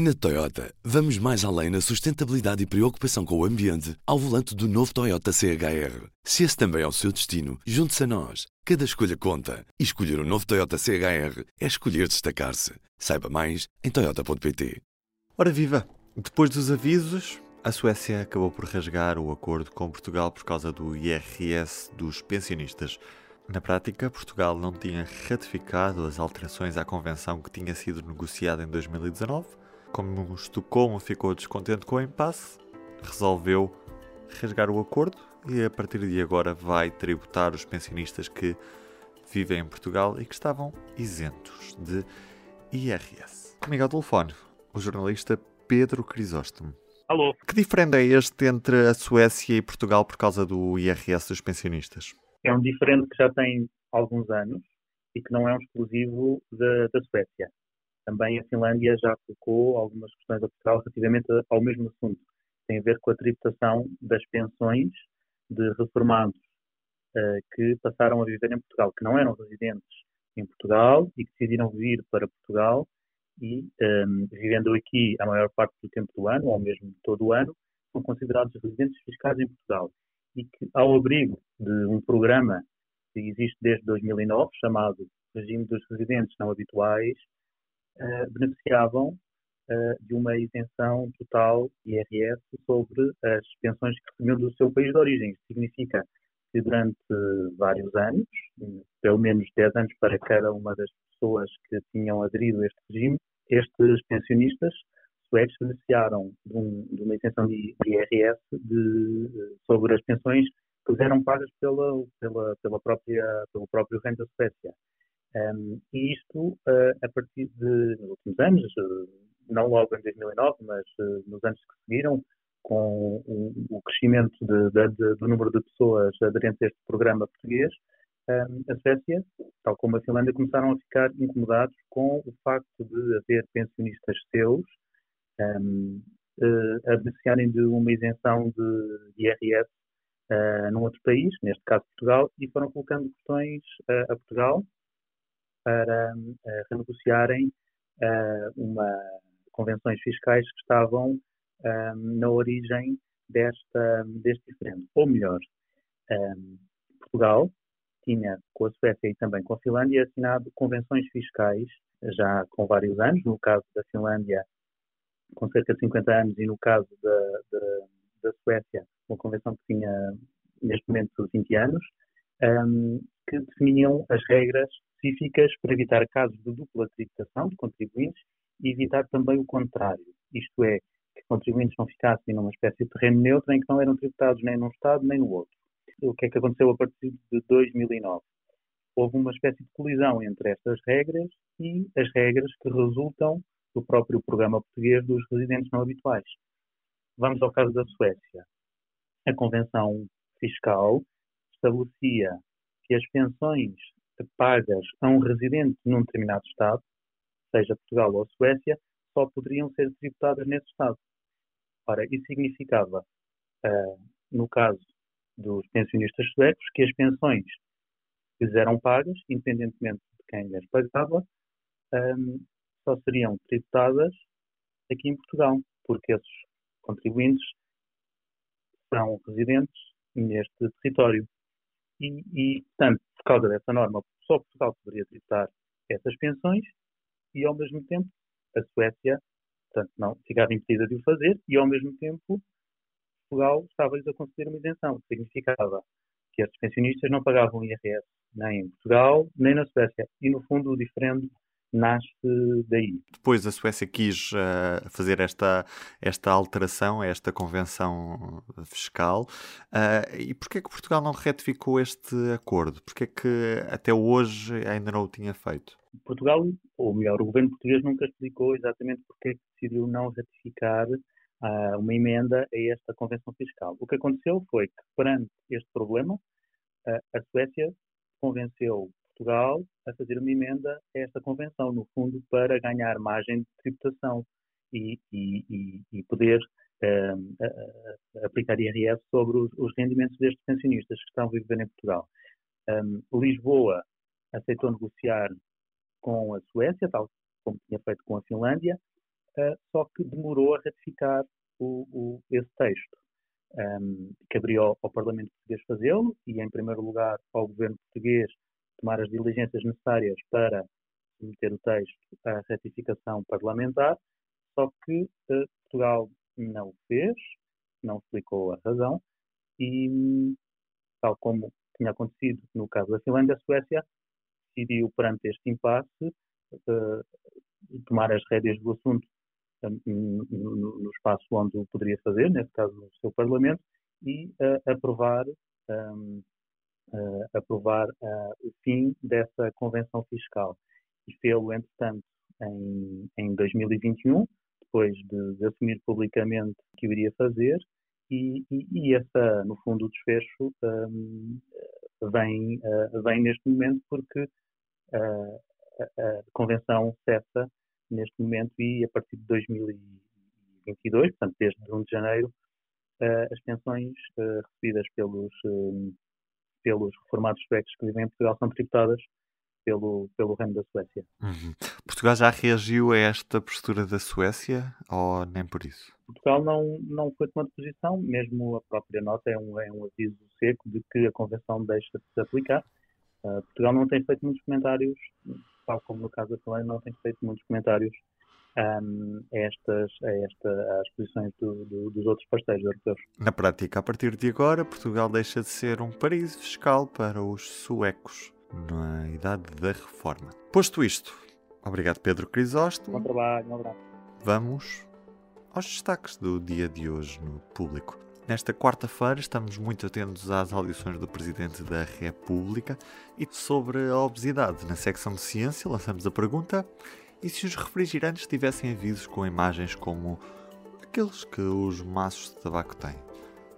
Na Toyota, vamos mais além na sustentabilidade e preocupação com o ambiente ao volante do novo Toyota CHR. Se esse também é o seu destino, junte-se a nós. Cada escolha conta. E escolher o um novo Toyota CHR é escolher destacar-se. Saiba mais em Toyota.pt. Ora viva! Depois dos avisos, a Suécia acabou por rasgar o acordo com Portugal por causa do IRS dos pensionistas. Na prática, Portugal não tinha ratificado as alterações à convenção que tinha sido negociada em 2019 como Estocolmo ficou descontente com o impasse, resolveu rasgar o acordo e a partir de agora vai tributar os pensionistas que vivem em Portugal e que estavam isentos de IRS. Comigo ao telefone, o jornalista Pedro Crisóstomo. Alô. Que diferente é este entre a Suécia e Portugal por causa do IRS dos pensionistas? É um diferente que já tem alguns anos e que não é um exclusivo da, da Suécia. Também a Finlândia já colocou algumas questões a Portugal relativamente ao mesmo assunto. Tem a ver com a tributação das pensões de reformados uh, que passaram a viver em Portugal, que não eram residentes em Portugal e que decidiram vir para Portugal e, um, ehm, vivendo aqui a maior parte do tempo do ano, ou mesmo todo o ano, são considerados residentes fiscais em Portugal. E que, ao abrigo de um programa que existe desde 2009, chamado Regime dos Residentes Não Habituais, beneficiavam uh, de uma isenção total IRS sobre as pensões que recebiam do seu país de origem. Isso significa que durante vários anos, pelo menos 10 anos para cada uma das pessoas que tinham aderido a este regime, estes pensionistas suecos beneficiaram de, um, de uma isenção de, IRS de, sobre as pensões que eram pagas pela, pela, pela própria, pelo próprio renda da Suécia. Um, e isto, uh, a partir de, nos últimos anos, uh, não logo em 2009, mas uh, nos anos que seguiram, com o, o crescimento de, de, de, do número de pessoas aderentes a este programa português, um, a Suécia, tal como a Finlândia, começaram a ficar incomodados com o facto de haver pensionistas seus um, a beneficiarem de uma isenção de IRS uh, num outro país, neste caso Portugal, e foram colocando questões a Portugal para uh, renegociarem uh, uma convenções fiscais que estavam um, na origem desta, deste diferendo. Ou melhor, Portugal tinha com a Suécia e também com a Finlândia assinado convenções fiscais já com vários anos, no caso da Finlândia com cerca de 50 anos e no caso da, da, da Suécia uma convenção que tinha neste momento 20 anos, um, que definiam as regras específicas para evitar casos de dupla tributação de contribuintes e evitar também o contrário, isto é, que contribuintes não ficassem numa espécie de terreno neutro em que não eram tributados nem num Estado nem no outro. O que é que aconteceu a partir de 2009? Houve uma espécie de colisão entre estas regras e as regras que resultam do próprio programa português dos residentes não habituais. Vamos ao caso da Suécia. A Convenção Fiscal estabelecia que as pensões pagas a um residente num determinado Estado, seja Portugal ou Suécia, só poderiam ser tributadas nesse Estado. Ora, isso significava, uh, no caso dos pensionistas suecos, que as pensões que lhes eram pagas, independentemente de quem lhes pagava, um, só seriam tributadas aqui em Portugal, porque esses contribuintes são residentes neste território. E, e, portanto, por causa dessa norma, só Portugal poderia tributar essas pensões e, ao mesmo tempo, a Suécia, portanto, não ficava impedida de o fazer e, ao mesmo tempo, Portugal estava-lhes a conceder uma isenção. Significava que estes pensionistas não pagavam IRS nem em Portugal, nem na Suécia. E, no fundo, o diferendo nasce daí. Depois a Suécia quis uh, fazer esta, esta alteração, esta convenção fiscal. Uh, e porquê é que Portugal não retificou este acordo? Porquê é que até hoje ainda não o tinha feito? Portugal, ou melhor, o governo português nunca explicou exatamente porque é que decidiu não ratificar uh, uma emenda a esta convenção fiscal. O que aconteceu foi que, perante este problema, a Suécia convenceu Portugal a fazer uma emenda a esta convenção, no fundo, para ganhar margem de tributação e, e, e poder um, a, a, aplicar IRS sobre os, os, rendimentos destes pensionistas que estão a viver em Portugal. Um, Lisboa aceitou negociar com a Suécia, tal como tinha feito com a Finlândia, só que demorou a ratificar o, o, esse texto. Um, caberia ao, ao Parlamento Português fazê-lo e, em primeiro lugar, ao Governo Português tomar as diligências necessárias para submeter o texto à ratificação parlamentar, só que uh, Portugal não o fez, não explicou a razão e, tal como tinha acontecido no caso da Finlândia, a Suécia decidiu, perante este impasse, uh, tomar as rédeas do assunto um, no, no, espaço onde o poderia fazer, neste caso no seu Parlamento, e uh, aprovar, um, aprovar o fim dessa convenção fiscal. E fê-lo, entretanto, em, em 2021, depois de, de, assumir publicamente que o iria fazer, e, e, e essa, no fundo, o desfecho um, vem, uh, vem neste momento porque uh, a, a, convenção cessa neste momento e a partir de 2022, portanto desde 1 de janeiro, uh, as pensões recebidas pelos, pelos reformados suecos que vivem em Portugal são tributadas pelo, pelo Reino da Suécia. Uhum. Portugal já reagiu a esta postura da Suécia ou nem por isso? Portugal não, não foi tomando posição, mesmo a própria nota é um, é um aviso seco de que a Convenção deixa de se aplicar. Uh, Portugal não tem feito muitos comentários, tal como no caso da Finlândia, não tem feito muitos comentários um, a, estas, a esta, às posições do, do, dos outros parceiros europeus. Na prática, a partir de agora, Portugal deixa de ser um paraíso fiscal para os suecos na idade da reforma. Posto isto, obrigado Pedro Crisóstomo. Bom trabalho, um abraço. Vamos aos destaques do dia de hoje no público. Nesta quarta-feira estamos muito atentos às audições do Presidente da República e sobre a obesidade. Na secção de ciência lançamos a pergunta e se os refrigerantes tivessem avisos com imagens como aqueles que os maços de tabaco têm?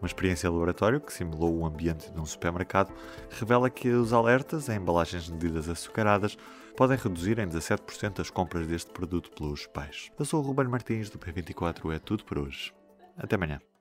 Uma experiência de laboratório que simulou o ambiente de um supermercado revela que os alertas em embalagens de medidas açucaradas podem reduzir em 17% as compras deste produto pelos pais. Eu sou o Ruben Martins do P24, é tudo por hoje. Até amanhã.